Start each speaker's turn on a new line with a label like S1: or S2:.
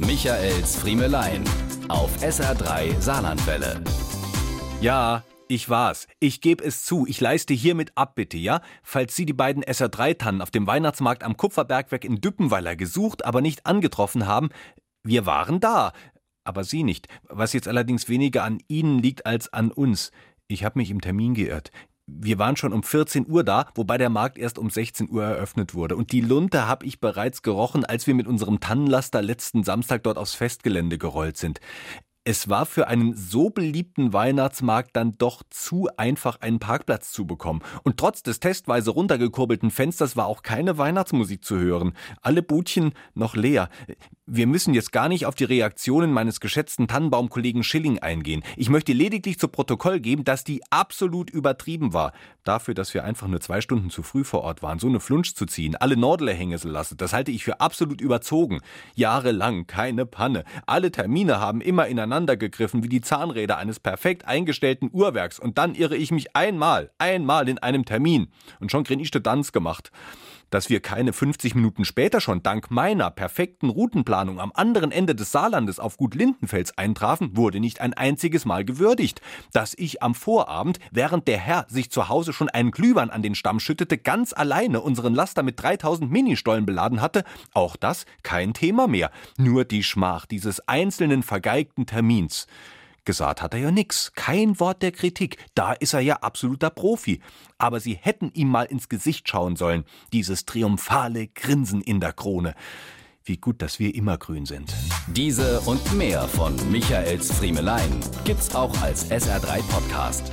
S1: Michaels Friemelein auf SR3 Saarlandwelle.
S2: Ja, ich war's. Ich gebe es zu. Ich leiste hiermit Abbitte, ja? Falls Sie die beiden SR3-Tannen auf dem Weihnachtsmarkt am Kupferbergwerk in Düppenweiler gesucht, aber nicht angetroffen haben, wir waren da. Aber Sie nicht. Was jetzt allerdings weniger an Ihnen liegt als an uns. Ich habe mich im Termin geirrt. Wir waren schon um 14 Uhr da, wobei der Markt erst um 16 Uhr eröffnet wurde. Und die Lunte habe ich bereits gerochen, als wir mit unserem Tannenlaster letzten Samstag dort aufs Festgelände gerollt sind. Es war für einen so beliebten Weihnachtsmarkt dann doch zu einfach, einen Parkplatz zu bekommen. Und trotz des testweise runtergekurbelten Fensters war auch keine Weihnachtsmusik zu hören. Alle Budchen noch leer. Wir müssen jetzt gar nicht auf die Reaktionen meines geschätzten Tannenbaumkollegen Schilling eingehen. Ich möchte lediglich zu Protokoll geben, dass die absolut übertrieben war. Dafür, dass wir einfach nur zwei Stunden zu früh vor Ort waren, so eine Flunsch zu ziehen, alle Nordler hängen zu lassen, das halte ich für absolut überzogen. Jahrelang keine Panne. Alle Termine haben immer ineinander gegriffen wie die Zahnräder eines perfekt eingestellten Uhrwerks. Und dann irre ich mich einmal, einmal in einem Termin. Und schon krieg ich Danz gemacht dass wir keine 50 Minuten später schon dank meiner perfekten Routenplanung am anderen Ende des Saarlandes auf Gut Lindenfels eintrafen, wurde nicht ein einziges Mal gewürdigt. Dass ich am Vorabend, während der Herr sich zu Hause schon einen Glühwein an den Stamm schüttete, ganz alleine unseren Laster mit 3000 Ministollen beladen hatte, auch das kein Thema mehr. Nur die Schmach dieses einzelnen vergeigten Termins. Gesagt hat er ja nix. Kein Wort der Kritik. Da ist er ja absoluter Profi. Aber sie hätten ihm mal ins Gesicht schauen sollen. Dieses triumphale Grinsen in der Krone. Wie gut, dass wir immer grün sind.
S1: Diese und mehr von Michaels Friemelein gibt's auch als SR3 Podcast.